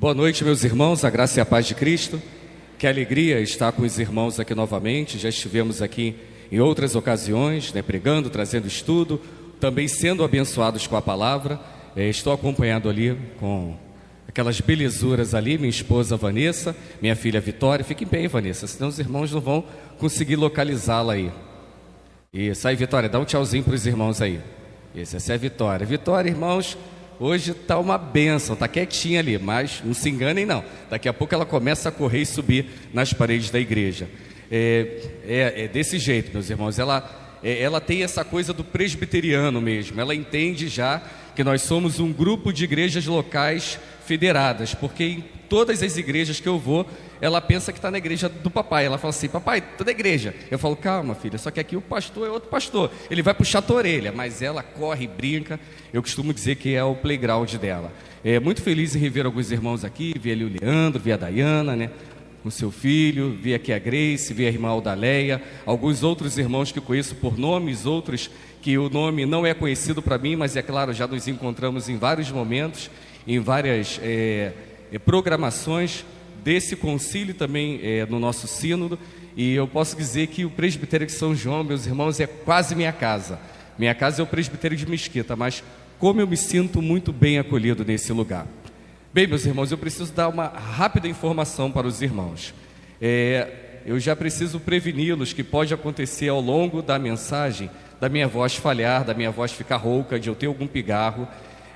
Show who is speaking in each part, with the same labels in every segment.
Speaker 1: Boa noite, meus irmãos, a graça e a paz de Cristo. Que alegria estar com os irmãos aqui novamente. Já estivemos aqui em outras ocasiões, né, pregando, trazendo estudo, também sendo abençoados com a palavra. É, estou acompanhado ali com aquelas belezuras ali, minha esposa Vanessa, minha filha Vitória. Fique em pé aí, Vanessa, senão os irmãos não vão conseguir localizá-la aí. Isso aí, Vitória, dá um tchauzinho para os irmãos aí. Isso, essa é a Vitória. Vitória, irmãos, hoje está uma benção, está quietinha ali, mas não se enganem não. Daqui a pouco ela começa a correr e subir nas paredes da igreja. É, é, é desse jeito, meus irmãos. Ela, é, ela tem essa coisa do presbiteriano mesmo. Ela entende já que nós somos um grupo de igrejas locais federadas, porque todas as igrejas que eu vou, ela pensa que está na igreja do papai. Ela fala assim: Papai, na igreja. Eu falo: Calma, filha, só que aqui o pastor é outro pastor. Ele vai puxar a tua orelha, mas ela corre brinca. Eu costumo dizer que é o playground dela. É muito feliz em rever alguns irmãos aqui. Vi ali o Leandro, vi a Dayana, né? Com seu filho, vi aqui a Grace, vi a irmã Aldaleia, alguns outros irmãos que conheço por nomes, outros que o nome não é conhecido para mim, mas é claro, já nos encontramos em vários momentos em várias é, é, programações desse concílio também é, no nosso sínodo. E eu posso dizer que o presbitério de São João, meus irmãos, é quase minha casa. Minha casa é o presbitério de Mesquita, mas como eu me sinto muito bem acolhido nesse lugar. Bem, meus irmãos, eu preciso dar uma rápida informação para os irmãos. É, eu já preciso preveni-los que pode acontecer ao longo da mensagem da minha voz falhar, da minha voz ficar rouca, de eu ter algum pigarro.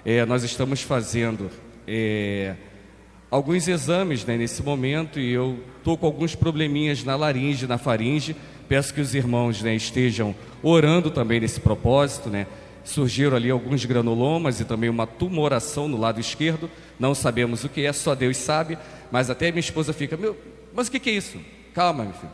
Speaker 1: É, nós estamos fazendo é, alguns exames né, nesse momento e eu estou com alguns probleminhas na laringe, na faringe. Peço que os irmãos né, estejam orando também nesse propósito. Né? Surgiram ali alguns granulomas e também uma tumoração no lado esquerdo. Não sabemos o que é, só Deus sabe. Mas até minha esposa fica: Meu, mas o que, é isso? Calma, meu filho.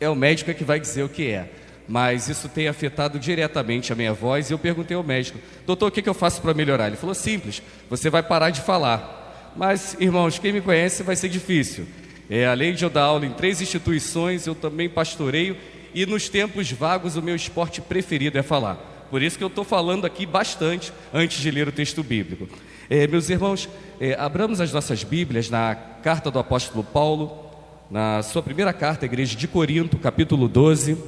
Speaker 1: É o médico que vai dizer o que é mas isso tem afetado diretamente a minha voz. E eu perguntei ao médico, doutor, o que, que eu faço para melhorar? Ele falou, simples, você vai parar de falar. Mas, irmãos, quem me conhece vai ser difícil. É, além de eu dar aula em três instituições, eu também pastoreio e nos tempos vagos o meu esporte preferido é falar. Por isso que eu estou falando aqui bastante antes de ler o texto bíblico. É, meus irmãos, é, abramos as nossas Bíblias na carta do apóstolo Paulo, na sua primeira carta à igreja de Corinto, capítulo 12.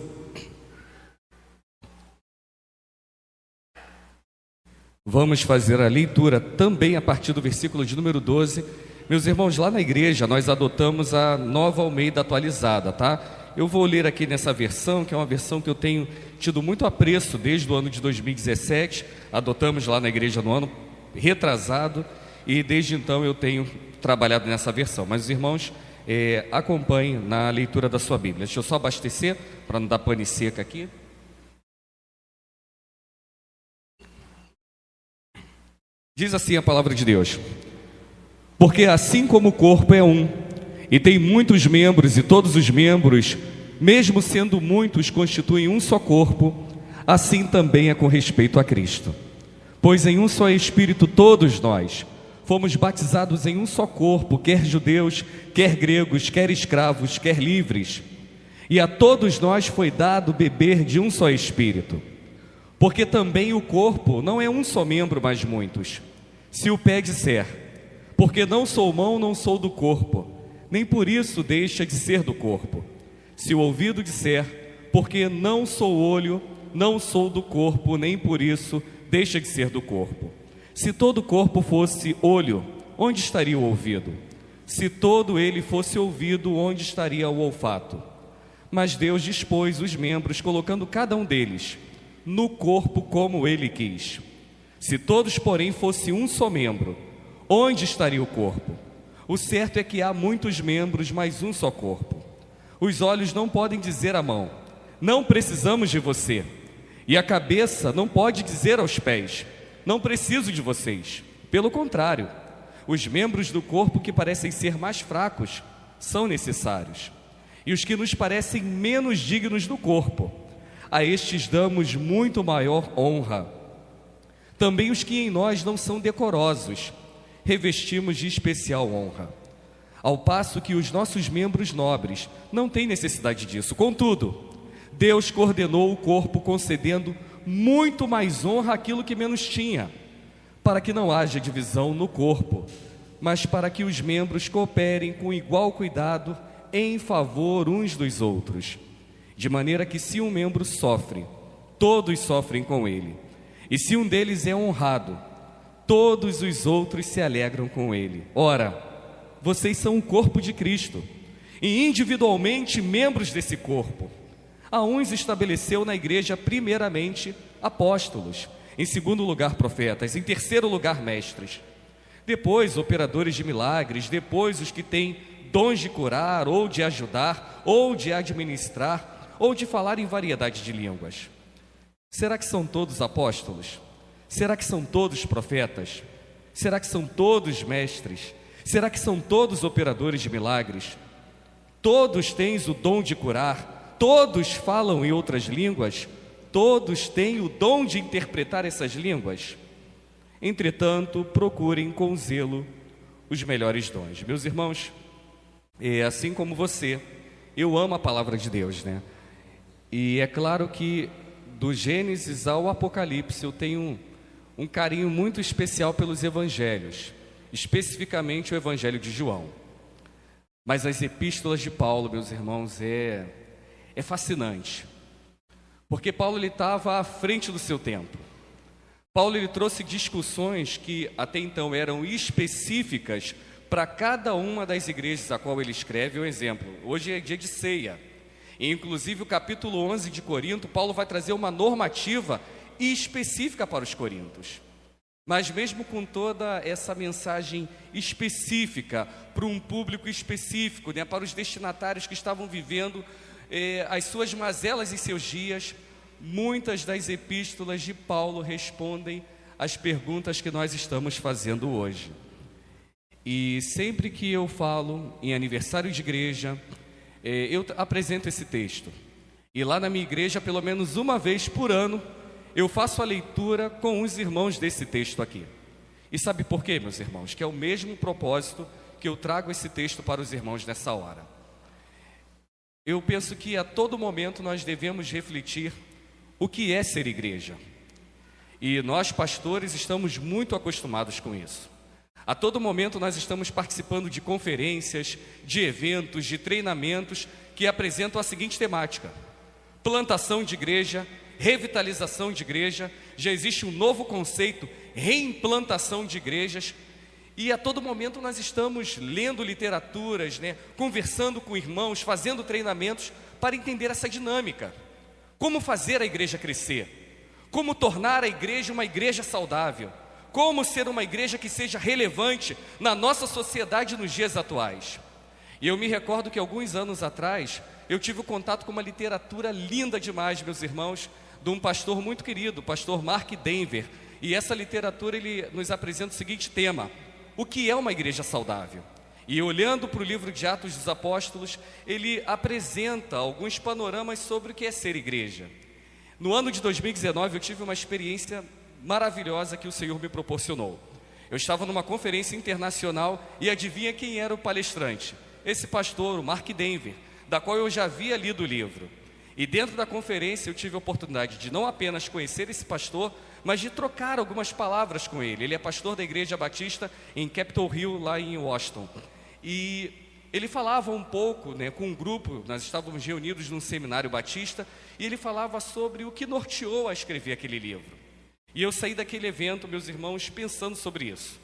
Speaker 1: Vamos fazer a leitura também a partir do versículo de número 12. Meus irmãos, lá na igreja nós adotamos a nova Almeida atualizada, tá? Eu vou ler aqui nessa versão, que é uma versão que eu tenho tido muito apreço desde o ano de 2017. Adotamos lá na igreja no ano retrasado e desde então eu tenho trabalhado nessa versão. Mas os irmãos, é, acompanhem na leitura da sua Bíblia. Deixa eu só abastecer para não dar pane seca aqui. Diz assim a palavra de Deus: Porque assim como o corpo é um, e tem muitos membros, e todos os membros, mesmo sendo muitos, constituem um só corpo, assim também é com respeito a Cristo. Pois em um só Espírito todos nós fomos batizados em um só corpo, quer judeus, quer gregos, quer escravos, quer livres, e a todos nós foi dado beber de um só Espírito. Porque também o corpo não é um só membro, mas muitos. Se o pé disser, porque não sou mão, não sou do corpo, nem por isso deixa de ser do corpo. Se o ouvido disser, porque não sou olho, não sou do corpo, nem por isso deixa de ser do corpo. Se todo o corpo fosse olho, onde estaria o ouvido? Se todo ele fosse ouvido, onde estaria o olfato? Mas Deus dispôs os membros, colocando cada um deles no corpo como ele quis. Se todos, porém, fossem um só membro, onde estaria o corpo? O certo é que há muitos membros, mas um só corpo. Os olhos não podem dizer à mão: Não precisamos de você. E a cabeça não pode dizer aos pés: Não preciso de vocês. Pelo contrário, os membros do corpo que parecem ser mais fracos são necessários. E os que nos parecem menos dignos do corpo, a estes damos muito maior honra. Também os que em nós não são decorosos, revestimos de especial honra. Ao passo que os nossos membros nobres não têm necessidade disso. Contudo, Deus coordenou o corpo concedendo muito mais honra àquilo que menos tinha, para que não haja divisão no corpo, mas para que os membros cooperem com igual cuidado em favor uns dos outros, de maneira que se um membro sofre, todos sofrem com ele, e se um deles é honrado, todos os outros se alegram com ele. Ora, vocês são o corpo de Cristo e individualmente membros desse corpo. A uns estabeleceu na igreja, primeiramente, apóstolos, em segundo lugar, profetas, em terceiro lugar, mestres. Depois, operadores de milagres, depois, os que têm dons de curar, ou de ajudar, ou de administrar, ou de falar em variedade de línguas. Será que são todos apóstolos? Será que são todos profetas? Será que são todos mestres? Será que são todos operadores de milagres? Todos têm o dom de curar? Todos falam em outras línguas? Todos têm o dom de interpretar essas línguas? Entretanto, procurem com zelo os melhores dons. Meus irmãos, é assim como você, eu amo a palavra de Deus, né? E é claro que do Gênesis ao Apocalipse eu tenho um, um carinho muito especial pelos evangelhos, especificamente o evangelho de João. Mas as epístolas de Paulo, meus irmãos, é, é fascinante. Porque Paulo estava à frente do seu tempo. Paulo ele trouxe discussões que até então eram específicas para cada uma das igrejas a qual ele escreve. Um exemplo, hoje é dia de ceia. E, inclusive o capítulo 11 de Corinto, Paulo vai trazer uma normativa específica para os coríntios. Mas mesmo com toda essa mensagem específica para um público específico, né, para os destinatários que estavam vivendo eh, as suas mazelas em seus dias, muitas das epístolas de Paulo respondem às perguntas que nós estamos fazendo hoje. E sempre que eu falo em aniversário de igreja, eu apresento esse texto. E lá na minha igreja, pelo menos uma vez por ano, eu faço a leitura com os irmãos desse texto aqui. E sabe por quê, meus irmãos? Que é o mesmo propósito que eu trago esse texto para os irmãos nessa hora. Eu penso que a todo momento nós devemos refletir o que é ser igreja. E nós, pastores, estamos muito acostumados com isso. A todo momento nós estamos participando de conferências, de eventos, de treinamentos que apresentam a seguinte temática: plantação de igreja, revitalização de igreja. Já existe um novo conceito, reimplantação de igrejas. E a todo momento nós estamos lendo literaturas, né, conversando com irmãos, fazendo treinamentos para entender essa dinâmica. Como fazer a igreja crescer? Como tornar a igreja uma igreja saudável? Como ser uma igreja que seja relevante na nossa sociedade nos dias atuais? E eu me recordo que alguns anos atrás eu tive contato com uma literatura linda demais, meus irmãos, de um pastor muito querido, o pastor Mark Denver. E essa literatura ele nos apresenta o seguinte tema: o que é uma igreja saudável? E olhando para o livro de Atos dos Apóstolos, ele apresenta alguns panoramas sobre o que é ser igreja. No ano de 2019, eu tive uma experiência maravilhosa que o Senhor me proporcionou. Eu estava numa conferência internacional e adivinha quem era o palestrante? Esse pastor, o Mark Denver, da qual eu já havia lido o livro. E dentro da conferência eu tive a oportunidade de não apenas conhecer esse pastor, mas de trocar algumas palavras com ele. Ele é pastor da Igreja Batista em Capitol Hill, lá em Washington. E ele falava um pouco né, com um grupo, nós estávamos reunidos num seminário batista, e ele falava sobre o que norteou a escrever aquele livro. E eu saí daquele evento, meus irmãos, pensando sobre isso.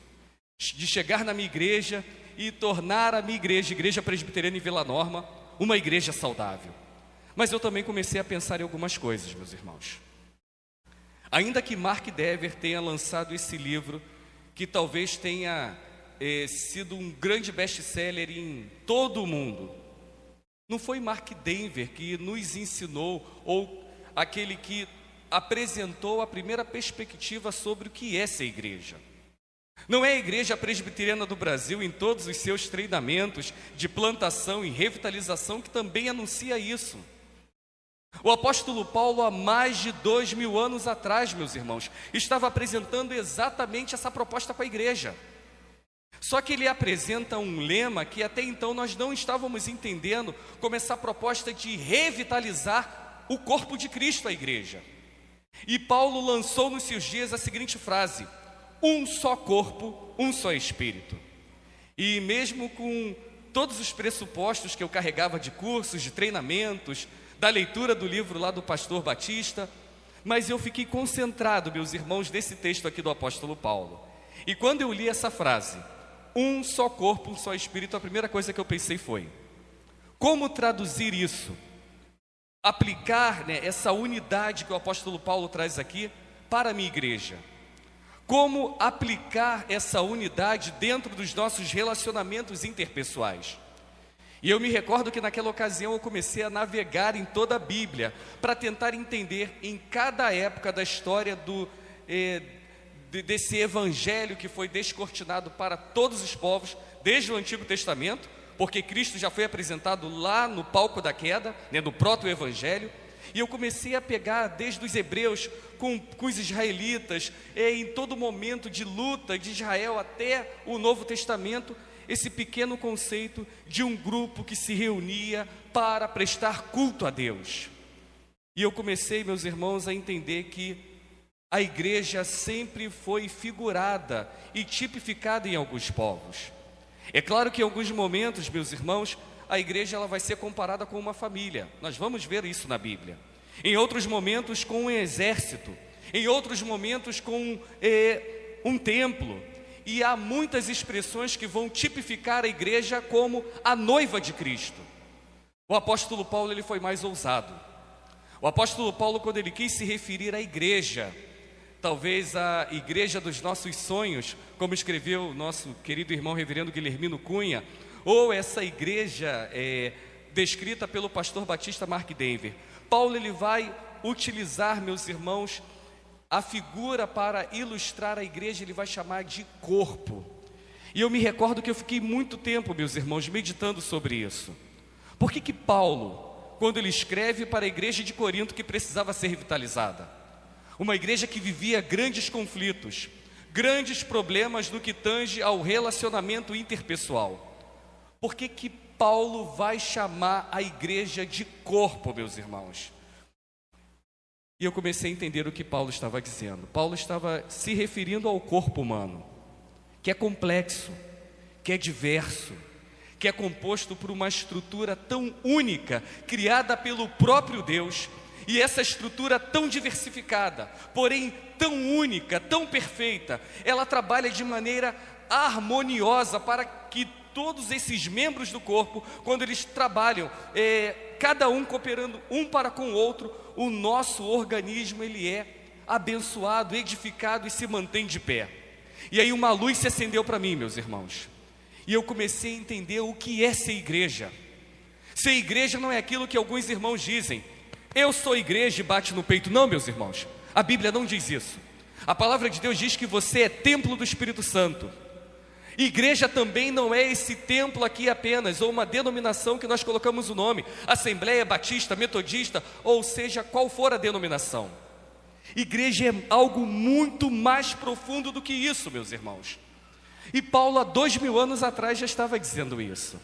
Speaker 1: De chegar na minha igreja e tornar a minha igreja, Igreja Presbiteriana em Vila Norma, uma igreja saudável. Mas eu também comecei a pensar em algumas coisas, meus irmãos. Ainda que Mark Dever tenha lançado esse livro, que talvez tenha é, sido um grande best-seller em todo o mundo. Não foi Mark Denver que nos ensinou ou aquele que apresentou a primeira perspectiva sobre o que é ser igreja. Não é a Igreja Presbiteriana do Brasil, em todos os seus treinamentos de plantação e revitalização, que também anuncia isso. O apóstolo Paulo, há mais de dois mil anos atrás, meus irmãos, estava apresentando exatamente essa proposta com a igreja. Só que ele apresenta um lema que até então nós não estávamos entendendo como essa proposta de revitalizar o corpo de Cristo, a igreja. E Paulo lançou nos seus dias a seguinte frase: um só corpo, um só espírito. E mesmo com todos os pressupostos que eu carregava de cursos, de treinamentos, da leitura do livro lá do pastor Batista, mas eu fiquei concentrado, meus irmãos, nesse texto aqui do apóstolo Paulo. E quando eu li essa frase, um só corpo, um só espírito, a primeira coisa que eu pensei foi: como traduzir isso? Aplicar né, essa unidade que o apóstolo Paulo traz aqui para a minha igreja. Como aplicar essa unidade dentro dos nossos relacionamentos interpessoais? E eu me recordo que naquela ocasião eu comecei a navegar em toda a Bíblia para tentar entender em cada época da história do, eh, de, desse evangelho que foi descortinado para todos os povos, desde o Antigo Testamento, porque Cristo já foi apresentado lá no palco da queda, né, no proto-evangelho, e eu comecei a pegar desde os hebreus com, com os israelitas, eh, em todo momento de luta de Israel até o Novo Testamento, esse pequeno conceito de um grupo que se reunia para prestar culto a Deus. E eu comecei, meus irmãos, a entender que a igreja sempre foi figurada e tipificada em alguns povos. É claro que em alguns momentos, meus irmãos, a igreja ela vai ser comparada com uma família. Nós vamos ver isso na Bíblia. Em outros momentos, com um exército. Em outros momentos, com eh, um templo e há muitas expressões que vão tipificar a igreja como a noiva de Cristo. O apóstolo Paulo ele foi mais ousado. O apóstolo Paulo, quando ele quis se referir à igreja, talvez a igreja dos nossos sonhos, como escreveu o nosso querido irmão reverendo Guilhermino Cunha, ou essa igreja é, descrita pelo pastor Batista Mark Denver. Paulo ele vai utilizar, meus irmãos, a figura para ilustrar a igreja ele vai chamar de corpo. E eu me recordo que eu fiquei muito tempo, meus irmãos, meditando sobre isso. Por que que Paulo, quando ele escreve para a igreja de Corinto que precisava ser revitalizada, uma igreja que vivia grandes conflitos, grandes problemas no que tange ao relacionamento interpessoal. Por que que Paulo vai chamar a igreja de corpo, meus irmãos? E eu comecei a entender o que Paulo estava dizendo. Paulo estava se referindo ao corpo humano, que é complexo, que é diverso, que é composto por uma estrutura tão única, criada pelo próprio Deus, e essa estrutura tão diversificada, porém tão única, tão perfeita, ela trabalha de maneira harmoniosa para que todos esses membros do corpo, quando eles trabalham, é, cada um cooperando um para com o outro, o nosso organismo ele é abençoado, edificado e se mantém de pé. E aí uma luz se acendeu para mim, meus irmãos. E eu comecei a entender o que é ser igreja. Ser igreja não é aquilo que alguns irmãos dizem. Eu sou igreja e bate no peito. Não, meus irmãos. A Bíblia não diz isso. A palavra de Deus diz que você é templo do Espírito Santo. Igreja também não é esse templo aqui apenas, ou uma denominação que nós colocamos o nome, Assembleia Batista, Metodista, ou seja, qual for a denominação. Igreja é algo muito mais profundo do que isso, meus irmãos. E Paulo, há dois mil anos atrás, já estava dizendo isso.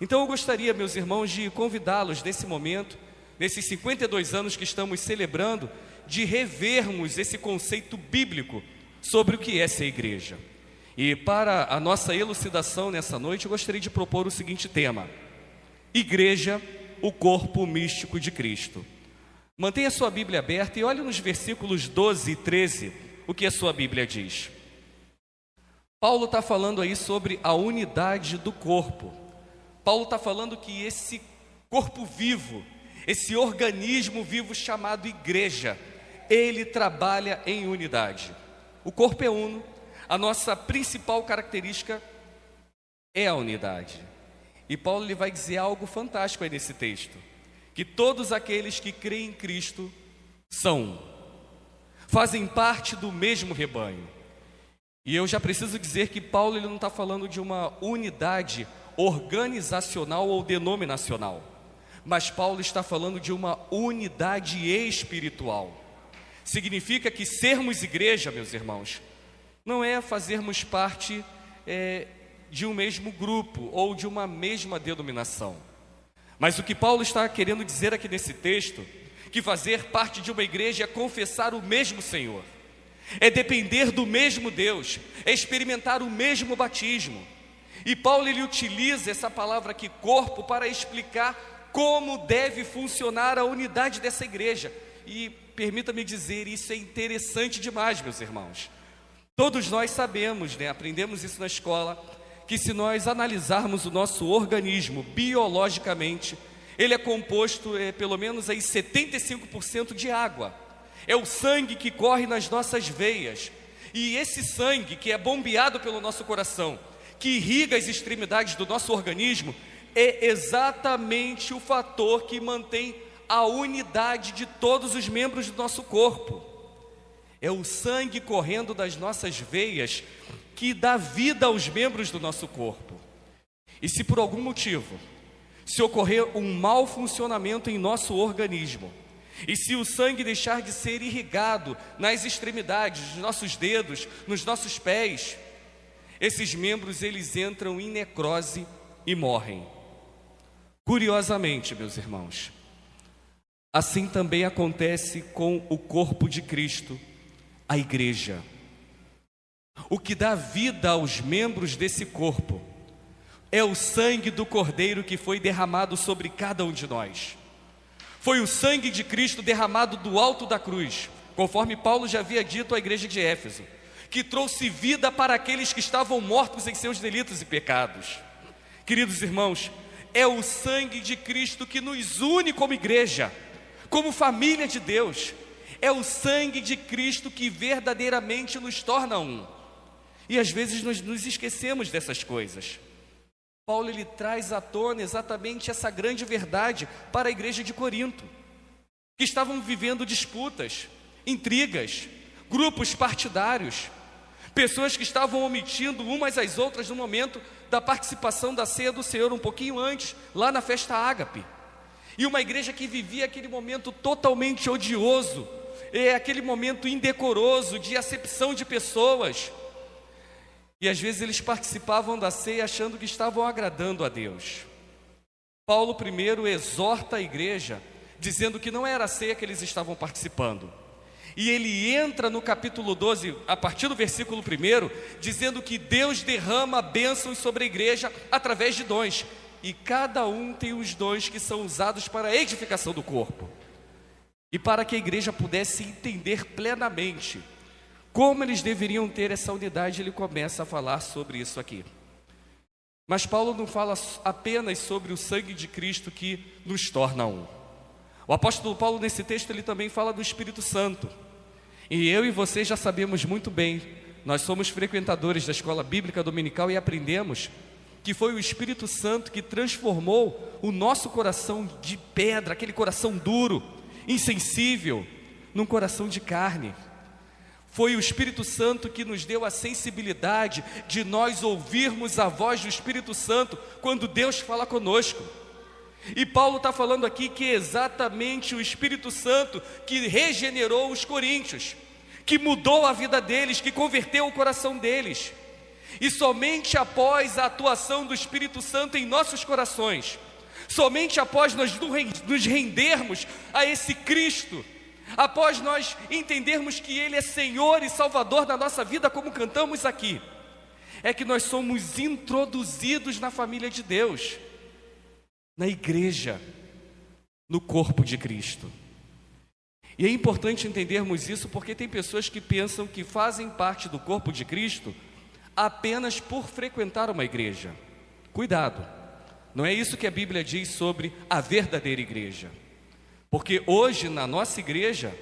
Speaker 1: Então eu gostaria, meus irmãos, de convidá-los nesse momento, nesses 52 anos que estamos celebrando, de revermos esse conceito bíblico sobre o que é ser igreja. E para a nossa elucidação nessa noite, eu gostaria de propor o seguinte tema: Igreja, o corpo místico de Cristo. Mantenha sua Bíblia aberta e olhe nos versículos 12 e 13 o que a sua Bíblia diz. Paulo está falando aí sobre a unidade do corpo. Paulo está falando que esse corpo vivo, esse organismo vivo chamado igreja, ele trabalha em unidade. O corpo é uno, a nossa principal característica é a unidade. E Paulo ele vai dizer algo fantástico aí nesse texto: que todos aqueles que creem em Cristo são, fazem parte do mesmo rebanho. E eu já preciso dizer que Paulo ele não está falando de uma unidade organizacional ou denominacional, mas Paulo está falando de uma unidade espiritual. Significa que sermos igreja, meus irmãos, não é fazermos parte é, de um mesmo grupo ou de uma mesma denominação. Mas o que Paulo está querendo dizer aqui nesse texto, que fazer parte de uma igreja é confessar o mesmo Senhor, é depender do mesmo Deus, é experimentar o mesmo batismo. E Paulo ele utiliza essa palavra aqui, corpo, para explicar como deve funcionar a unidade dessa igreja. E permita-me dizer, isso é interessante demais, meus irmãos. Todos nós sabemos, né, aprendemos isso na escola, que se nós analisarmos o nosso organismo biologicamente, ele é composto é, pelo menos aí 75% de água. É o sangue que corre nas nossas veias. E esse sangue que é bombeado pelo nosso coração, que irriga as extremidades do nosso organismo, é exatamente o fator que mantém a unidade de todos os membros do nosso corpo. É o sangue correndo das nossas veias que dá vida aos membros do nosso corpo. E se por algum motivo, se ocorrer um mau funcionamento em nosso organismo, e se o sangue deixar de ser irrigado nas extremidades, nos nossos dedos, nos nossos pés, esses membros eles entram em necrose e morrem. Curiosamente, meus irmãos, assim também acontece com o corpo de Cristo, a igreja. O que dá vida aos membros desse corpo é o sangue do Cordeiro que foi derramado sobre cada um de nós. Foi o sangue de Cristo derramado do alto da cruz, conforme Paulo já havia dito à igreja de Éfeso que trouxe vida para aqueles que estavam mortos em seus delitos e pecados. Queridos irmãos, é o sangue de Cristo que nos une como igreja, como família de Deus. É o sangue de Cristo que verdadeiramente nos torna um. E às vezes nós nos esquecemos dessas coisas. Paulo ele traz à tona exatamente essa grande verdade para a igreja de Corinto, que estavam vivendo disputas, intrigas, grupos partidários, pessoas que estavam omitindo umas às outras no momento da participação da ceia do Senhor, um pouquinho antes, lá na festa ágape. E uma igreja que vivia aquele momento totalmente odioso, é aquele momento indecoroso de acepção de pessoas. E às vezes eles participavam da ceia achando que estavam agradando a Deus. Paulo primeiro exorta a igreja, dizendo que não era a ceia que eles estavam participando e ele entra no capítulo 12, a partir do versículo 1, dizendo que Deus derrama bênçãos sobre a igreja através de dons, e cada um tem os dons que são usados para a edificação do corpo. E para que a igreja pudesse entender plenamente como eles deveriam ter essa unidade, ele começa a falar sobre isso aqui. Mas Paulo não fala apenas sobre o sangue de Cristo que nos torna um. O apóstolo Paulo, nesse texto, ele também fala do Espírito Santo. E eu e você já sabemos muito bem, nós somos frequentadores da escola bíblica dominical e aprendemos que foi o Espírito Santo que transformou o nosso coração de pedra, aquele coração duro, insensível, num coração de carne. Foi o Espírito Santo que nos deu a sensibilidade de nós ouvirmos a voz do Espírito Santo quando Deus fala conosco. E Paulo está falando aqui que é exatamente o Espírito Santo que regenerou os coríntios, que mudou a vida deles, que converteu o coração deles. E somente após a atuação do Espírito Santo em nossos corações, somente após nós nos rendermos a esse Cristo, após nós entendermos que Ele é Senhor e Salvador da nossa vida, como cantamos aqui, é que nós somos introduzidos na família de Deus na igreja, no corpo de Cristo. E é importante entendermos isso porque tem pessoas que pensam que fazem parte do corpo de Cristo apenas por frequentar uma igreja. Cuidado, não é isso que a Bíblia diz sobre a verdadeira igreja. Porque hoje na nossa igreja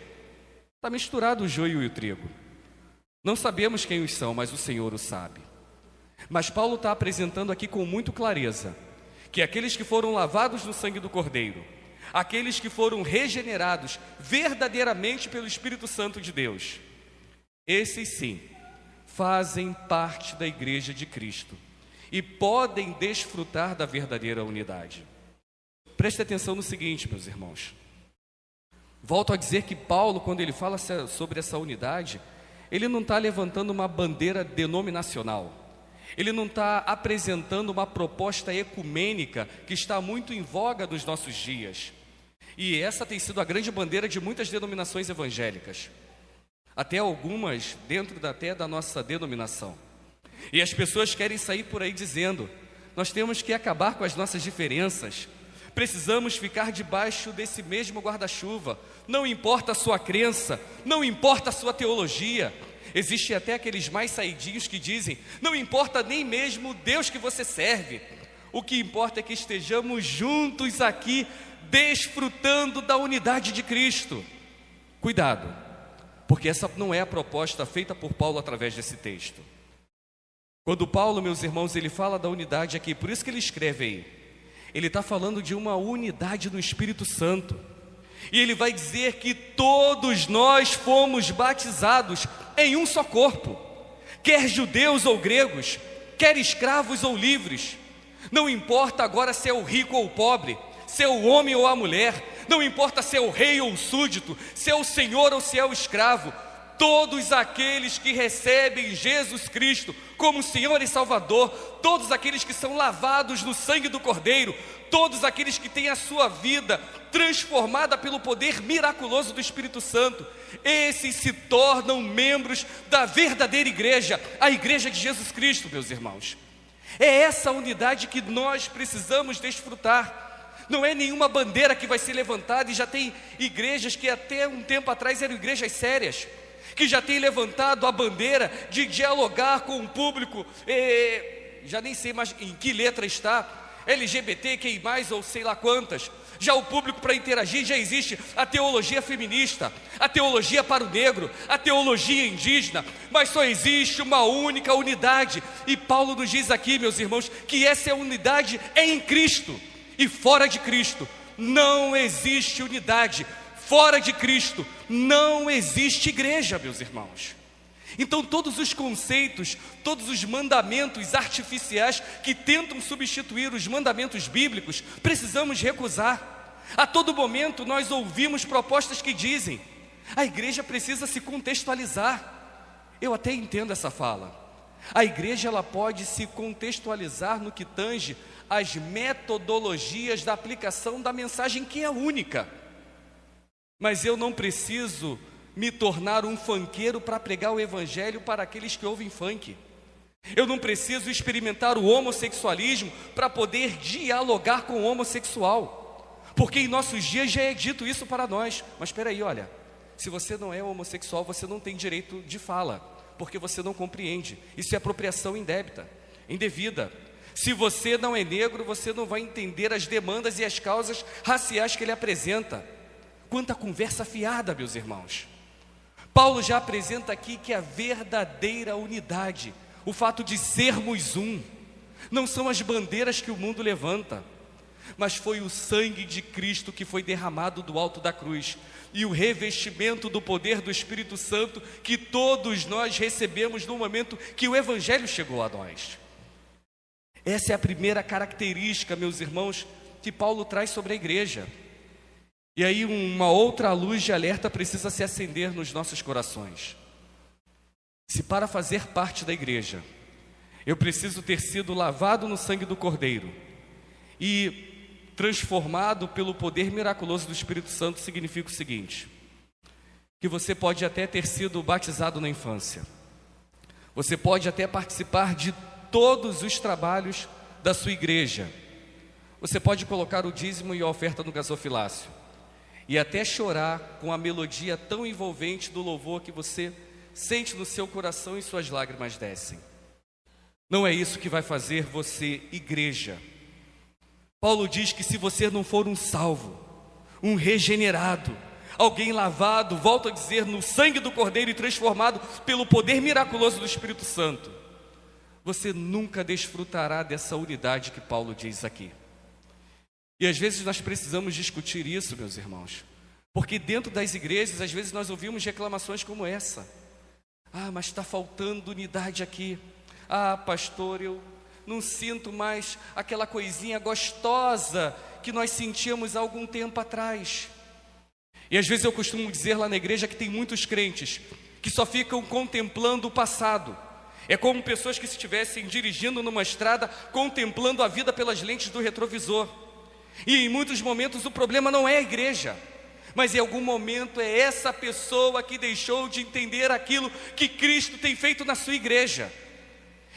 Speaker 1: está misturado o joio e o trigo. Não sabemos quem os são, mas o Senhor o sabe. Mas Paulo está apresentando aqui com muito clareza que aqueles que foram lavados no sangue do Cordeiro, aqueles que foram regenerados verdadeiramente pelo Espírito Santo de Deus, esses sim fazem parte da igreja de Cristo e podem desfrutar da verdadeira unidade. Preste atenção no seguinte, meus irmãos. Volto a dizer que Paulo, quando ele fala sobre essa unidade, ele não está levantando uma bandeira denominacional. Ele não está apresentando uma proposta ecumênica que está muito em voga dos nossos dias. E essa tem sido a grande bandeira de muitas denominações evangélicas, até algumas dentro da, até da nossa denominação. E as pessoas querem sair por aí dizendo: nós temos que acabar com as nossas diferenças, precisamos ficar debaixo desse mesmo guarda-chuva, não importa a sua crença, não importa a sua teologia. Existem até aqueles mais saidinhos que dizem: não importa nem mesmo o Deus que você serve, o que importa é que estejamos juntos aqui, desfrutando da unidade de Cristo. Cuidado, porque essa não é a proposta feita por Paulo através desse texto. Quando Paulo, meus irmãos, ele fala da unidade aqui, por isso que ele escreve aí, ele está falando de uma unidade no Espírito Santo. E ele vai dizer que todos nós fomos batizados em um só corpo, quer judeus ou gregos, quer escravos ou livres. Não importa agora se é o rico ou o pobre, se é o homem ou a mulher, não importa se é o rei ou o súdito, se é o senhor ou se é o escravo, todos aqueles que recebem Jesus Cristo como Senhor e Salvador, todos aqueles que são lavados no sangue do Cordeiro, todos aqueles que têm a sua vida transformada pelo poder miraculoso do Espírito Santo, esses se tornam membros da verdadeira igreja, a igreja de Jesus Cristo, meus irmãos. É essa unidade que nós precisamos desfrutar. Não é nenhuma bandeira que vai ser levantada, e já tem igrejas que até um tempo atrás eram igrejas sérias que já tem levantado a bandeira de dialogar com o público, já nem sei mais em que letra está, LGBT, quem mais ou sei lá quantas. Já o público para interagir já existe a teologia feminista, a teologia para o negro, a teologia indígena, mas só existe uma única unidade. E Paulo nos diz aqui, meus irmãos, que essa é unidade é em Cristo e fora de Cristo não existe unidade. Fora de Cristo não existe igreja, meus irmãos. Então, todos os conceitos, todos os mandamentos artificiais que tentam substituir os mandamentos bíblicos, precisamos recusar. A todo momento nós ouvimos propostas que dizem: a igreja precisa se contextualizar. Eu até entendo essa fala. A igreja ela pode se contextualizar no que tange as metodologias da aplicação da mensagem que é única. Mas eu não preciso me tornar um fanqueiro para pregar o evangelho para aqueles que ouvem funk. Eu não preciso experimentar o homossexualismo para poder dialogar com o homossexual. Porque em nossos dias já é dito isso para nós. Mas espera aí, olha, se você não é homossexual, você não tem direito de fala, porque você não compreende. Isso é apropriação indébita, indevida. Se você não é negro, você não vai entender as demandas e as causas raciais que ele apresenta. Quanta conversa fiada, meus irmãos. Paulo já apresenta aqui que a verdadeira unidade, o fato de sermos um, não são as bandeiras que o mundo levanta, mas foi o sangue de Cristo que foi derramado do alto da cruz e o revestimento do poder do Espírito Santo que todos nós recebemos no momento que o Evangelho chegou a nós. Essa é a primeira característica, meus irmãos, que Paulo traz sobre a igreja. E aí uma outra luz de alerta precisa se acender nos nossos corações. Se para fazer parte da igreja, eu preciso ter sido lavado no sangue do Cordeiro e transformado pelo poder miraculoso do Espírito Santo, significa o seguinte: que você pode até ter sido batizado na infância, você pode até participar de todos os trabalhos da sua igreja, você pode colocar o dízimo e a oferta no gasofilácio, e até chorar com a melodia tão envolvente do louvor que você sente no seu coração e suas lágrimas descem. Não é isso que vai fazer você igreja. Paulo diz que se você não for um salvo, um regenerado, alguém lavado, volto a dizer, no sangue do Cordeiro e transformado pelo poder miraculoso do Espírito Santo, você nunca desfrutará dessa unidade que Paulo diz aqui. E às vezes nós precisamos discutir isso, meus irmãos, porque dentro das igrejas, às vezes nós ouvimos reclamações como essa: ah, mas está faltando unidade aqui. Ah, pastor, eu não sinto mais aquela coisinha gostosa que nós sentíamos há algum tempo atrás. E às vezes eu costumo dizer lá na igreja que tem muitos crentes que só ficam contemplando o passado. É como pessoas que se estivessem dirigindo numa estrada, contemplando a vida pelas lentes do retrovisor. E em muitos momentos o problema não é a igreja, mas em algum momento é essa pessoa que deixou de entender aquilo que Cristo tem feito na sua igreja.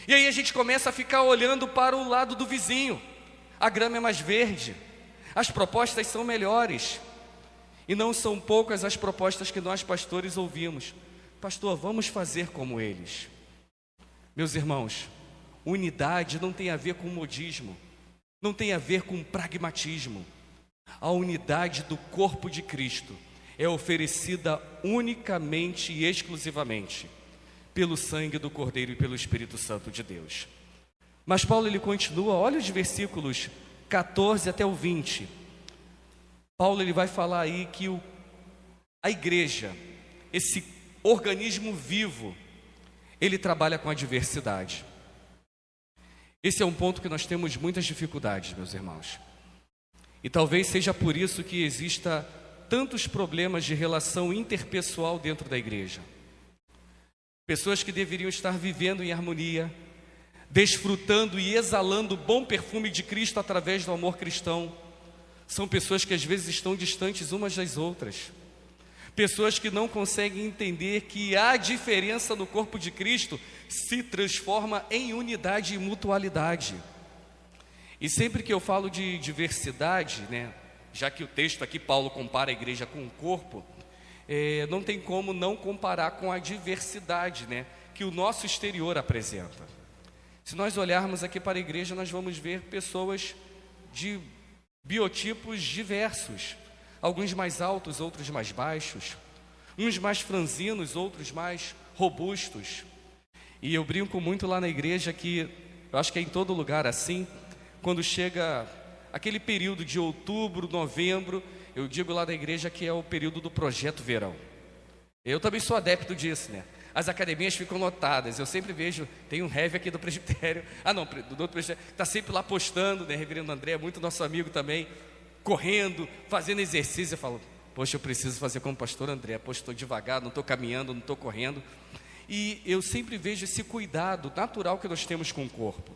Speaker 1: E aí a gente começa a ficar olhando para o lado do vizinho. A grama é mais verde, as propostas são melhores. E não são poucas as propostas que nós pastores ouvimos. Pastor, vamos fazer como eles. Meus irmãos, unidade não tem a ver com modismo, não tem a ver com pragmatismo. A unidade do corpo de Cristo é oferecida unicamente e exclusivamente pelo sangue do Cordeiro e pelo Espírito Santo de Deus. Mas Paulo ele continua, olha os versículos 14 até o 20. Paulo ele vai falar aí que o, a igreja, esse organismo vivo, ele trabalha com a diversidade. Esse é um ponto que nós temos muitas dificuldades, meus irmãos. E talvez seja por isso que exista tantos problemas de relação interpessoal dentro da igreja. Pessoas que deveriam estar vivendo em harmonia, desfrutando e exalando o bom perfume de Cristo através do amor cristão, são pessoas que às vezes estão distantes umas das outras. Pessoas que não conseguem entender que a diferença no corpo de Cristo se transforma em unidade e mutualidade. E sempre que eu falo de diversidade, né, já que o texto aqui, Paulo compara a igreja com o corpo, é, não tem como não comparar com a diversidade né, que o nosso exterior apresenta. Se nós olharmos aqui para a igreja, nós vamos ver pessoas de biotipos diversos, alguns mais altos, outros mais baixos, uns mais franzinos, outros mais robustos. E eu brinco muito lá na igreja que, eu acho que é em todo lugar assim, quando chega aquele período de outubro, novembro, eu digo lá da igreja que é o período do projeto verão. Eu também sou adepto disso, né? As academias ficam lotadas. Eu sempre vejo, tem um heavy aqui do presbitério. Ah, não, do outro presbitério, está sempre lá postando, né? Reverendo André, muito nosso amigo também, correndo, fazendo exercício. Eu falo, poxa, eu preciso fazer como pastor André. Poxa, estou devagar, não estou caminhando, não estou correndo. E eu sempre vejo esse cuidado natural que nós temos com o corpo,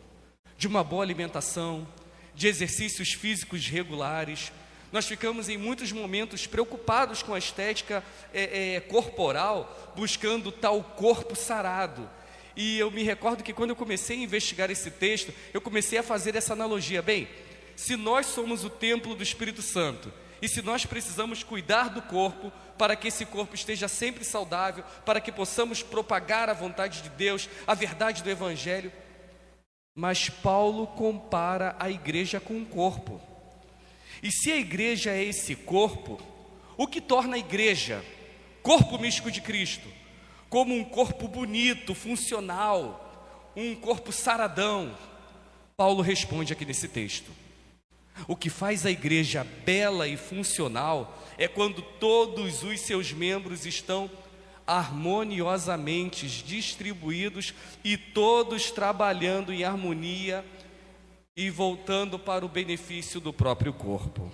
Speaker 1: de uma boa alimentação, de exercícios físicos regulares. Nós ficamos em muitos momentos preocupados com a estética é, é, corporal, buscando tal corpo sarado. E eu me recordo que quando eu comecei a investigar esse texto, eu comecei a fazer essa analogia. Bem, se nós somos o templo do Espírito Santo e se nós precisamos cuidar do corpo para que esse corpo esteja sempre saudável, para que possamos propagar a vontade de Deus, a verdade do Evangelho, mas Paulo compara a igreja com um corpo. E se a igreja é esse corpo, o que torna a igreja, corpo místico de Cristo, como um corpo bonito, funcional, um corpo saradão? Paulo responde aqui nesse texto. O que faz a igreja bela e funcional é quando todos os seus membros estão harmoniosamente distribuídos e todos trabalhando em harmonia e voltando para o benefício do próprio corpo.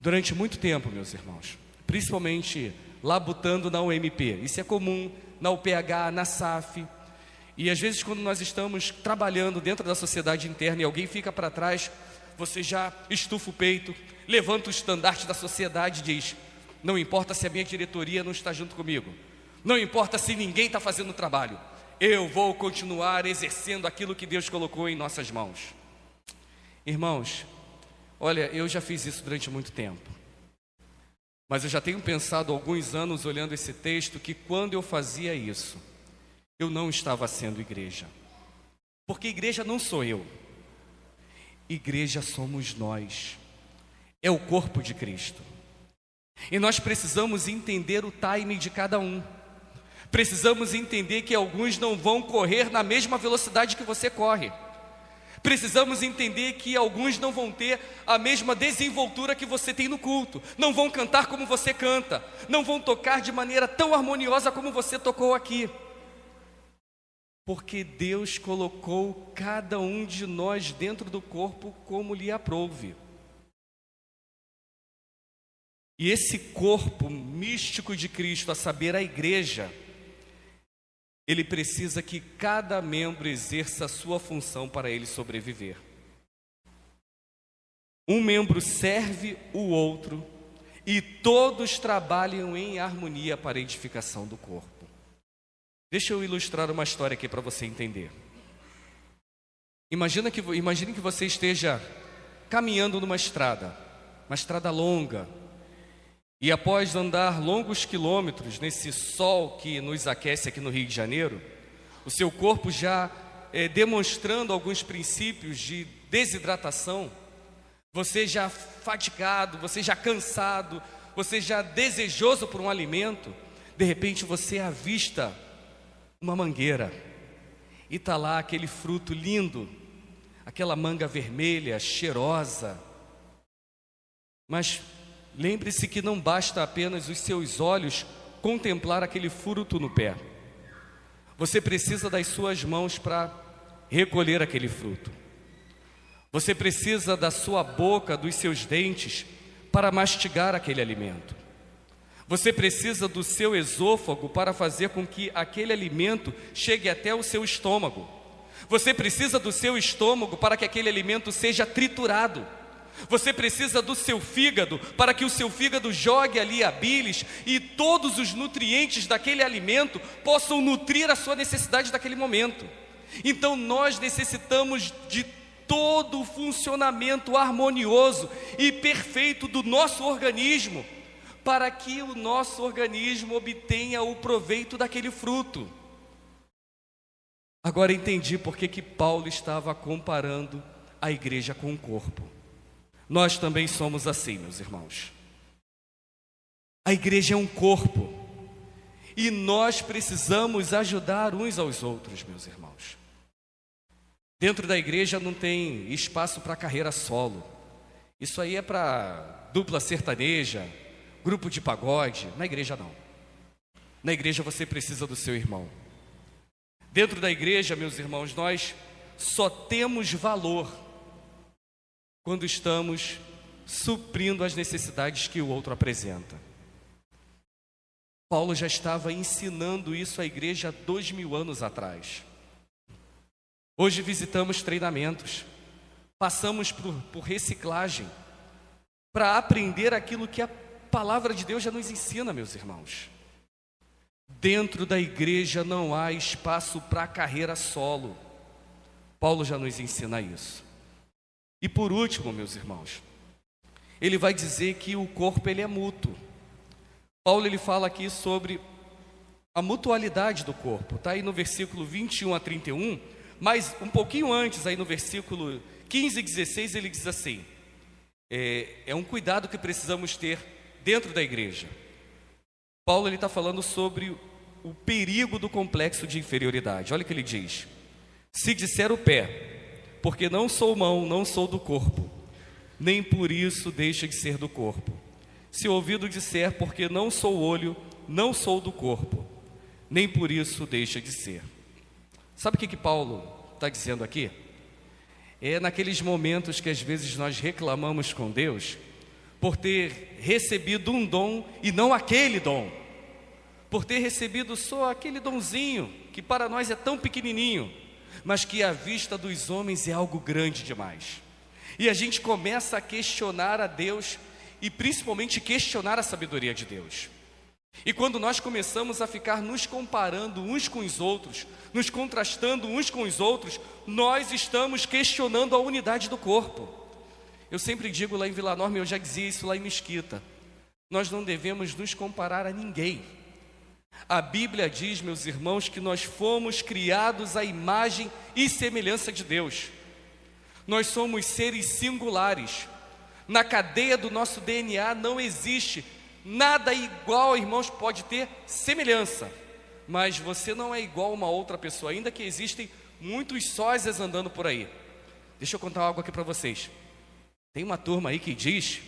Speaker 1: Durante muito tempo, meus irmãos, principalmente labutando na UMP, isso é comum na UPH, na SAF, e às vezes quando nós estamos trabalhando dentro da sociedade interna e alguém fica para trás, você já estufa o peito, levanta o estandarte da sociedade e diz: não importa se a minha diretoria não está junto comigo. Não importa se ninguém está fazendo o trabalho. Eu vou continuar exercendo aquilo que Deus colocou em nossas mãos. Irmãos, olha, eu já fiz isso durante muito tempo. Mas eu já tenho pensado alguns anos olhando esse texto que quando eu fazia isso, eu não estava sendo igreja. Porque igreja não sou eu. Igreja somos nós. É o corpo de Cristo. E nós precisamos entender o time de cada um. Precisamos entender que alguns não vão correr na mesma velocidade que você corre. Precisamos entender que alguns não vão ter a mesma desenvoltura que você tem no culto, não vão cantar como você canta, não vão tocar de maneira tão harmoniosa como você tocou aqui. Porque Deus colocou cada um de nós dentro do corpo como lhe aprouve. E esse corpo místico de Cristo, a saber, a igreja, ele precisa que cada membro exerça a sua função para ele sobreviver. Um membro serve o outro e todos trabalham em harmonia para a edificação do corpo. Deixa eu ilustrar uma história aqui para você entender. Imagina que, imagine que você esteja caminhando numa estrada, uma estrada longa, e após andar longos quilômetros nesse sol que nos aquece aqui no Rio de Janeiro, o seu corpo já é, demonstrando alguns princípios de desidratação, você já fatigado, você já cansado, você já desejoso por um alimento, de repente você avista uma mangueira e está lá aquele fruto lindo, aquela manga vermelha, cheirosa. Mas lembre-se que não basta apenas os seus olhos contemplar aquele fruto no pé. Você precisa das suas mãos para recolher aquele fruto. Você precisa da sua boca, dos seus dentes para mastigar aquele alimento. Você precisa do seu esôfago para fazer com que aquele alimento chegue até o seu estômago. Você precisa do seu estômago para que aquele alimento seja triturado. Você precisa do seu fígado para que o seu fígado jogue ali a bilis e todos os nutrientes daquele alimento possam nutrir a sua necessidade daquele momento. Então nós necessitamos de todo o funcionamento harmonioso e perfeito do nosso organismo para que o nosso organismo obtenha o proveito daquele fruto. Agora entendi por que, que Paulo estava comparando a igreja com o corpo. Nós também somos assim, meus irmãos. A igreja é um corpo e nós precisamos ajudar uns aos outros, meus irmãos. Dentro da igreja não tem espaço para carreira solo. Isso aí é para dupla sertaneja, grupo de pagode. Na igreja, não. Na igreja você precisa do seu irmão. Dentro da igreja, meus irmãos, nós só temos valor quando estamos suprindo as necessidades que o outro apresenta. Paulo já estava ensinando isso à igreja dois mil anos atrás. Hoje visitamos treinamentos, passamos por, por reciclagem para aprender aquilo que a palavra de Deus já nos ensina, meus irmãos. Dentro da igreja não há espaço para carreira solo. Paulo já nos ensina isso. E por último, meus irmãos, ele vai dizer que o corpo ele é mútuo. Paulo ele fala aqui sobre a mutualidade do corpo. Está aí no versículo 21 a 31, mas um pouquinho antes, aí no versículo 15 e 16, ele diz assim: é, é um cuidado que precisamos ter dentro da igreja. Paulo está falando sobre o perigo do complexo de inferioridade. Olha o que ele diz: Se disser o pé, porque não sou mão, não sou do corpo, nem por isso deixa de ser do corpo. Se o ouvido disser, porque não sou olho, não sou do corpo, nem por isso deixa de ser. Sabe o que, que Paulo está dizendo aqui? É naqueles momentos que às vezes nós reclamamos com Deus por ter recebido um dom e não aquele dom, por ter recebido só aquele donzinho que para nós é tão pequenininho, mas que à vista dos homens é algo grande demais. E a gente começa a questionar a Deus e principalmente questionar a sabedoria de Deus. E quando nós começamos a ficar nos comparando uns com os outros, nos contrastando uns com os outros, nós estamos questionando a unidade do corpo. Eu sempre digo lá em Vila Norma, eu já dizia isso lá em Mesquita. Nós não devemos nos comparar a ninguém. A Bíblia diz, meus irmãos, que nós fomos criados à imagem e semelhança de Deus. Nós somos seres singulares. Na cadeia do nosso DNA não existe nada igual, irmãos, pode ter semelhança. Mas você não é igual a uma outra pessoa, ainda que existem muitos sósias andando por aí. Deixa eu contar algo aqui para vocês. Tem uma turma aí que diz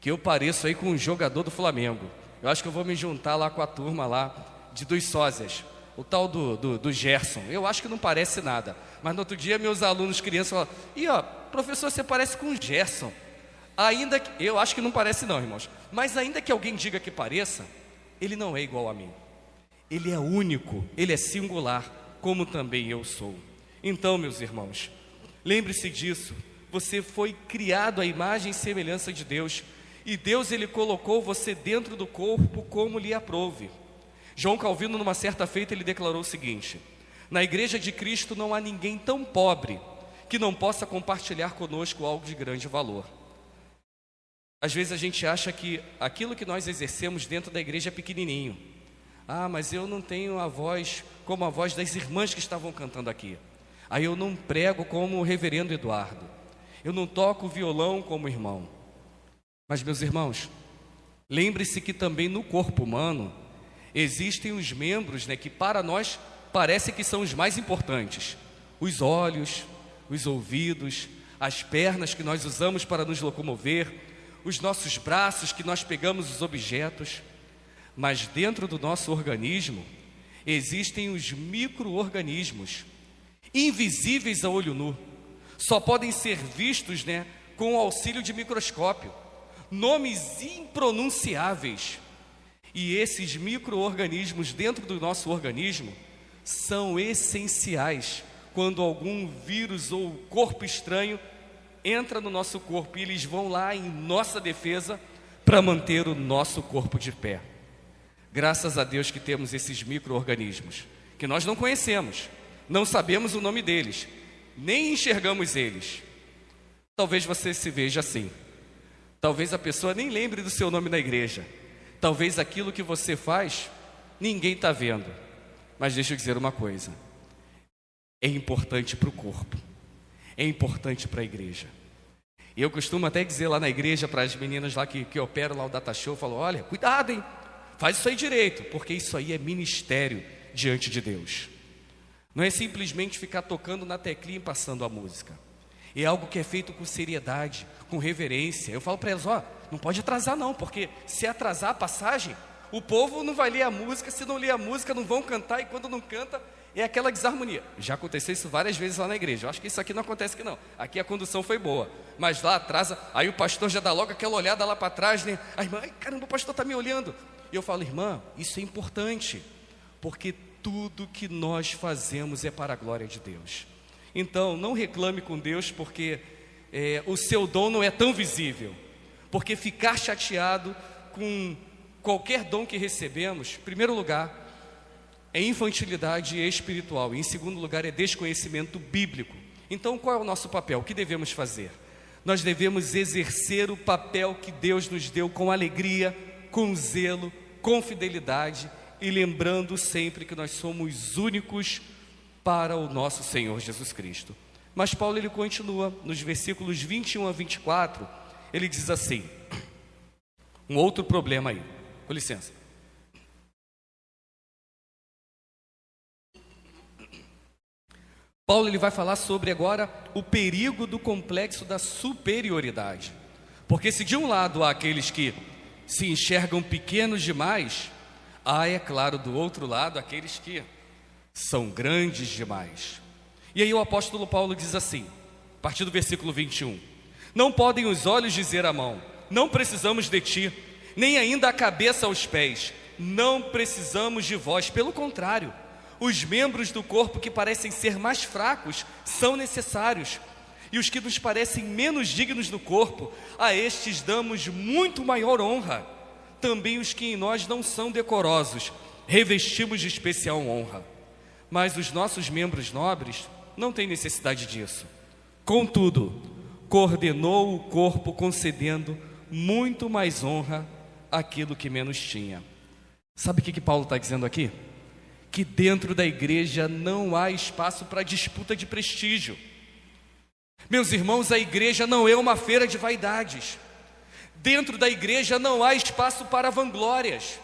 Speaker 1: que eu pareço aí com um jogador do Flamengo. Eu acho que eu vou me juntar lá com a turma lá de dos sósias. O tal do, do, do Gerson. Eu acho que não parece nada. Mas no outro dia meus alunos crianças falaram, e ó, professor, você parece com o Gerson. Ainda que, eu acho que não parece não, irmãos. Mas ainda que alguém diga que pareça, ele não é igual a mim. Ele é único, ele é singular, como também eu sou. Então, meus irmãos, lembre-se disso. Você foi criado à imagem e semelhança de Deus, e Deus ele colocou você dentro do corpo como lhe aprouve. João Calvino, numa certa feita, ele declarou o seguinte: Na igreja de Cristo não há ninguém tão pobre que não possa compartilhar conosco algo de grande valor. Às vezes a gente acha que aquilo que nós exercemos dentro da igreja é pequenininho. Ah, mas eu não tenho a voz como a voz das irmãs que estavam cantando aqui. Aí eu não prego como o reverendo Eduardo. Eu não toco violão como irmão. Mas, meus irmãos, lembre-se que também no corpo humano existem os membros né, que para nós parece que são os mais importantes: os olhos, os ouvidos, as pernas que nós usamos para nos locomover, os nossos braços que nós pegamos os objetos. Mas dentro do nosso organismo existem os micro-organismos, invisíveis a olho nu, só podem ser vistos né, com o auxílio de microscópio, nomes impronunciáveis. E esses micro-organismos dentro do nosso organismo são essenciais quando algum vírus ou corpo estranho entra no nosso corpo e eles vão lá em nossa defesa para manter o nosso corpo de pé. Graças a Deus que temos esses micro-organismos, que nós não conhecemos, não sabemos o nome deles, nem enxergamos eles. Talvez você se veja assim. Talvez a pessoa nem lembre do seu nome na igreja. Talvez aquilo que você faz, ninguém está vendo. Mas deixa eu dizer uma coisa: é importante para o corpo, é importante para a igreja. E eu costumo até dizer lá na igreja para as meninas lá que, que operam lá o data show, eu falo, olha, cuidado, hein? Faz isso aí direito, porque isso aí é ministério diante de Deus. Não é simplesmente ficar tocando na teclinha e passando a música. É algo que é feito com seriedade, com reverência. Eu falo para elas, ó, não pode atrasar não, porque se atrasar a passagem, o povo não vai ler a música, se não ler a música, não vão cantar, e quando não canta, é aquela desarmonia. Já aconteceu isso várias vezes lá na igreja. Eu acho que isso aqui não acontece aqui não. Aqui a condução foi boa. Mas lá atrasa, aí o pastor já dá logo aquela olhada lá para trás, né? A irmã, ai caramba, o pastor está me olhando. E eu falo, irmã, isso é importante, porque tudo que nós fazemos é para a glória de Deus. Então, não reclame com Deus, porque é, o seu dom não é tão visível. Porque ficar chateado com qualquer dom que recebemos, em primeiro lugar, é infantilidade espiritual, e em segundo lugar, é desconhecimento bíblico. Então, qual é o nosso papel? O que devemos fazer? Nós devemos exercer o papel que Deus nos deu com alegria, com zelo, com fidelidade e lembrando sempre que nós somos únicos para o nosso Senhor Jesus Cristo. Mas Paulo ele continua nos versículos 21 a 24, ele diz assim: um outro problema aí. Com licença. Paulo ele vai falar sobre agora o perigo do complexo da superioridade. Porque se de um lado há aqueles que se enxergam pequenos demais, há, é claro, do outro lado, aqueles que são grandes demais. E aí o apóstolo Paulo diz assim, a partir do versículo 21: Não podem os olhos dizer à mão, não precisamos de ti, nem ainda a cabeça aos pés, não precisamos de vós, pelo contrário, os membros do corpo que parecem ser mais fracos são necessários e os que nos parecem menos dignos do corpo, a estes damos muito maior honra. Também os que em nós não são decorosos, revestimos de especial honra. Mas os nossos membros nobres não têm necessidade disso. Contudo, coordenou o corpo concedendo muito mais honra àquilo que menos tinha. Sabe o que, que Paulo está dizendo aqui? Que dentro da igreja não há espaço para disputa de prestígio. Meus irmãos, a igreja não é uma feira de vaidades. Dentro da igreja não há espaço para vanglórias.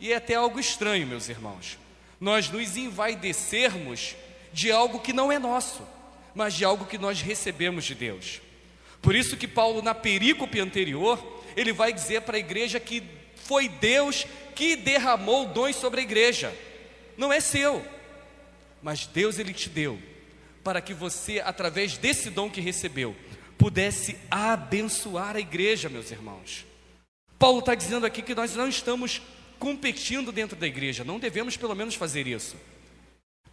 Speaker 1: E é até algo estranho, meus irmãos, nós nos envaidecermos de algo que não é nosso, mas de algo que nós recebemos de Deus. Por isso que Paulo, na perícope anterior, ele vai dizer para a igreja que foi Deus que derramou dons sobre a igreja. Não é seu, mas Deus ele te deu para que você, através desse dom que recebeu, pudesse abençoar a igreja, meus irmãos. Paulo está dizendo aqui que nós não estamos competindo dentro da igreja, não devemos pelo menos fazer isso.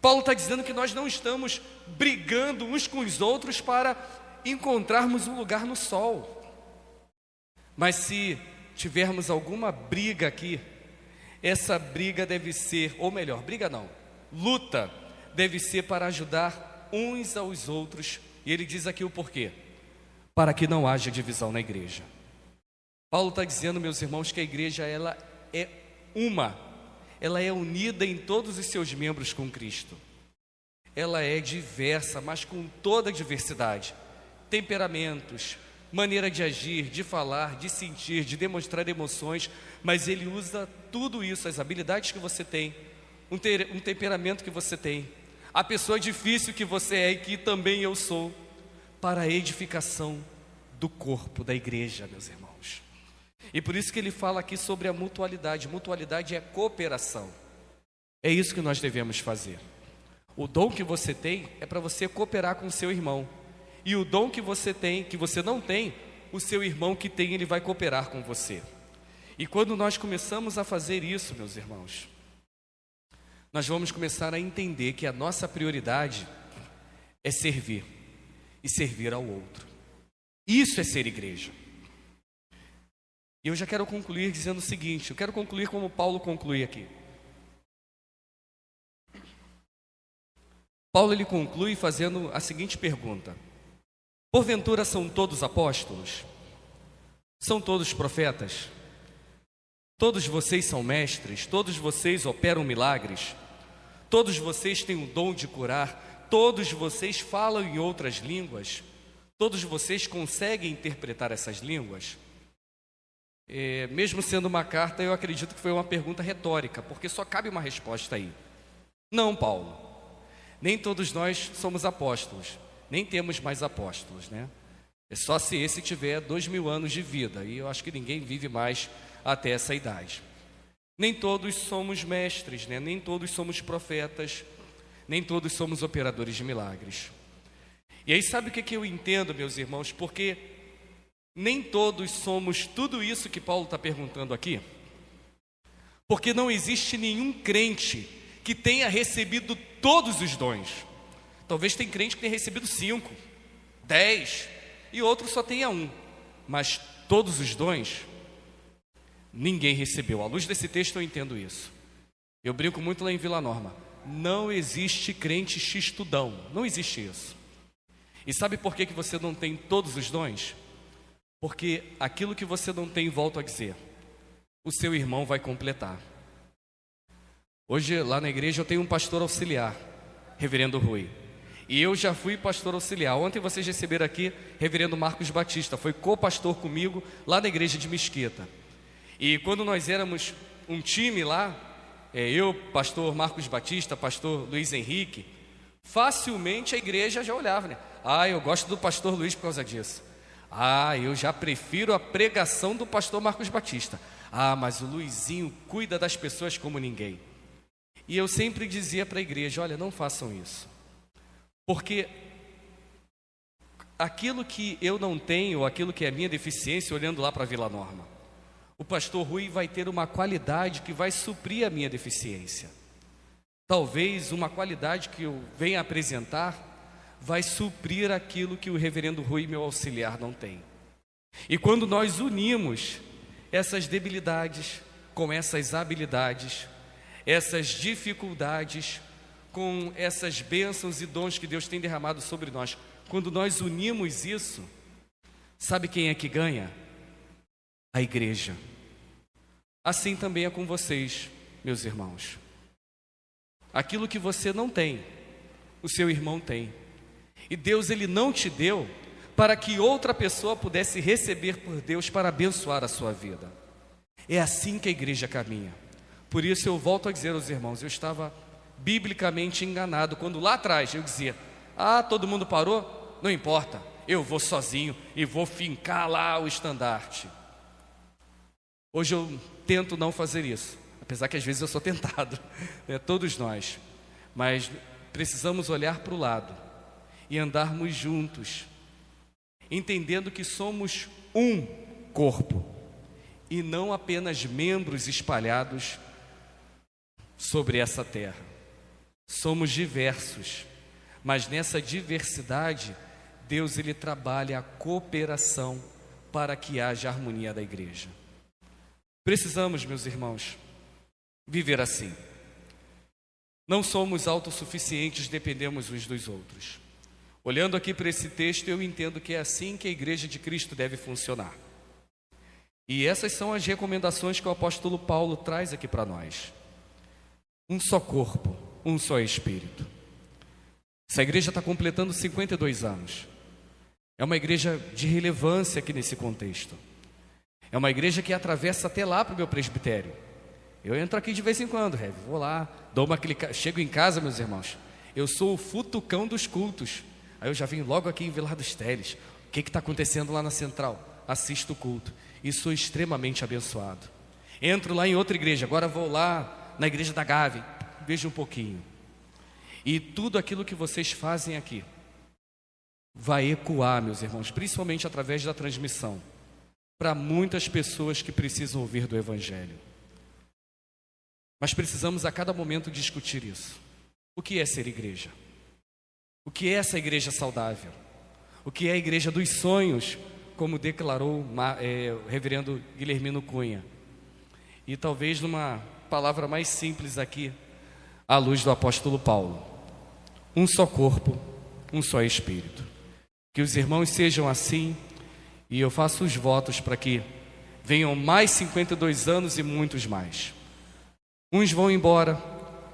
Speaker 1: Paulo está dizendo que nós não estamos brigando uns com os outros para encontrarmos um lugar no sol. Mas se tivermos alguma briga aqui, essa briga deve ser, ou melhor, briga não, luta deve ser para ajudar uns aos outros. E ele diz aqui o porquê: para que não haja divisão na igreja. Paulo está dizendo, meus irmãos, que a igreja ela é uma, ela é unida em todos os seus membros com Cristo. Ela é diversa, mas com toda a diversidade, temperamentos, maneira de agir, de falar, de sentir, de demonstrar emoções, mas ele usa tudo isso, as habilidades que você tem, um, ter, um temperamento que você tem, a pessoa difícil que você é e que também eu sou, para a edificação do corpo da igreja, meus irmãos. E por isso que ele fala aqui sobre a mutualidade. Mutualidade é cooperação. É isso que nós devemos fazer. O dom que você tem é para você cooperar com o seu irmão. E o dom que você tem, que você não tem, o seu irmão que tem, ele vai cooperar com você. E quando nós começamos a fazer isso, meus irmãos, nós vamos começar a entender que a nossa prioridade é servir e servir ao outro. Isso é ser igreja. E eu já quero concluir dizendo o seguinte: eu quero concluir como Paulo conclui aqui. Paulo ele conclui fazendo a seguinte pergunta: Porventura são todos apóstolos? São todos profetas? Todos vocês são mestres? Todos vocês operam milagres? Todos vocês têm o dom de curar? Todos vocês falam em outras línguas? Todos vocês conseguem interpretar essas línguas? É, mesmo sendo uma carta, eu acredito que foi uma pergunta retórica, porque só cabe uma resposta aí. Não, Paulo. Nem todos nós somos apóstolos nem temos mais apóstolos, né? É só se esse tiver dois mil anos de vida, e eu acho que ninguém vive mais até essa idade. Nem todos somos mestres, né? nem todos somos profetas, nem todos somos operadores de milagres. E aí, sabe o que, que eu entendo, meus irmãos? Porque nem todos somos tudo isso que Paulo está perguntando aqui. Porque não existe nenhum crente que tenha recebido todos os dons. Talvez tem crente que tenha recebido cinco, dez, e outro só tenha um. Mas todos os dons, ninguém recebeu. À luz desse texto eu entendo isso. Eu brinco muito lá em Vila Norma. Não existe crente xistudão. Não existe isso. E sabe por que, que você não tem todos os dons? Porque aquilo que você não tem, volto a dizer, o seu irmão vai completar. Hoje, lá na igreja, eu tenho um pastor auxiliar, Reverendo Rui. E eu já fui pastor auxiliar. Ontem vocês receberam aqui reverendo Marcos Batista, foi co-pastor comigo lá na igreja de Mesquita. E quando nós éramos um time lá, eu, pastor Marcos Batista, pastor Luiz Henrique, facilmente a igreja já olhava, né? Ah, eu gosto do pastor Luiz por causa disso. Ah, eu já prefiro a pregação do pastor Marcos Batista. Ah, mas o Luizinho cuida das pessoas como ninguém. E eu sempre dizia para a igreja: olha, não façam isso. Porque aquilo que eu não tenho, aquilo que é minha deficiência, olhando lá para a Vila Norma, o pastor Rui vai ter uma qualidade que vai suprir a minha deficiência. Talvez uma qualidade que eu venha apresentar vai suprir aquilo que o reverendo Rui, meu auxiliar, não tem. E quando nós unimos essas debilidades com essas habilidades, essas dificuldades com essas bênçãos e dons que Deus tem derramado sobre nós, quando nós unimos isso, sabe quem é que ganha? A igreja. Assim também é com vocês, meus irmãos. Aquilo que você não tem, o seu irmão tem. E Deus ele não te deu para que outra pessoa pudesse receber por Deus para abençoar a sua vida. É assim que a igreja caminha. Por isso eu volto a dizer aos irmãos, eu estava biblicamente enganado, quando lá atrás eu dizia: Ah, todo mundo parou? Não importa, eu vou sozinho e vou fincar lá o estandarte. Hoje eu tento não fazer isso, apesar que às vezes eu sou tentado, né? todos nós, mas precisamos olhar para o lado e andarmos juntos, entendendo que somos um corpo e não apenas membros espalhados sobre essa terra. Somos diversos, mas nessa diversidade, Deus ele trabalha a cooperação para que haja harmonia da igreja. Precisamos, meus irmãos, viver assim. Não somos autossuficientes, dependemos uns dos outros. Olhando aqui para esse texto, eu entendo que é assim que a igreja de Cristo deve funcionar. E essas são as recomendações que o apóstolo Paulo traz aqui para nós. Um só corpo, um só espírito. Essa igreja está completando 52 anos. É uma igreja de relevância aqui nesse contexto. É uma igreja que atravessa até lá para o meu presbitério. Eu entro aqui de vez em quando, Rev, vou lá, dou uma clica, chego em casa, meus irmãos. Eu sou o futucão dos cultos. Aí eu já vim logo aqui em Vilar dos Teles. O que está acontecendo lá na central? Assisto o culto e sou extremamente abençoado. Entro lá em outra igreja, agora vou lá na igreja da Gave, vejo um pouquinho. E tudo aquilo que vocês fazem aqui vai ecoar, meus irmãos, principalmente através da transmissão, para muitas pessoas que precisam ouvir do Evangelho. Mas precisamos a cada momento discutir isso. O que é ser igreja? O que é essa igreja saudável? O que é a igreja dos sonhos, como declarou é, o reverendo Guilhermino Cunha? E talvez numa palavra mais simples aqui, à luz do apóstolo Paulo: um só corpo, um só espírito. Que os irmãos sejam assim, e eu faço os votos para que venham mais 52 anos e muitos mais. Uns vão embora,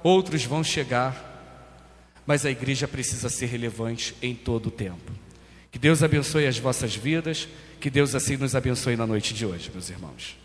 Speaker 1: outros vão chegar, mas a igreja precisa ser relevante em todo o tempo. Que Deus abençoe as vossas vidas, que Deus assim nos abençoe na noite de hoje, meus irmãos.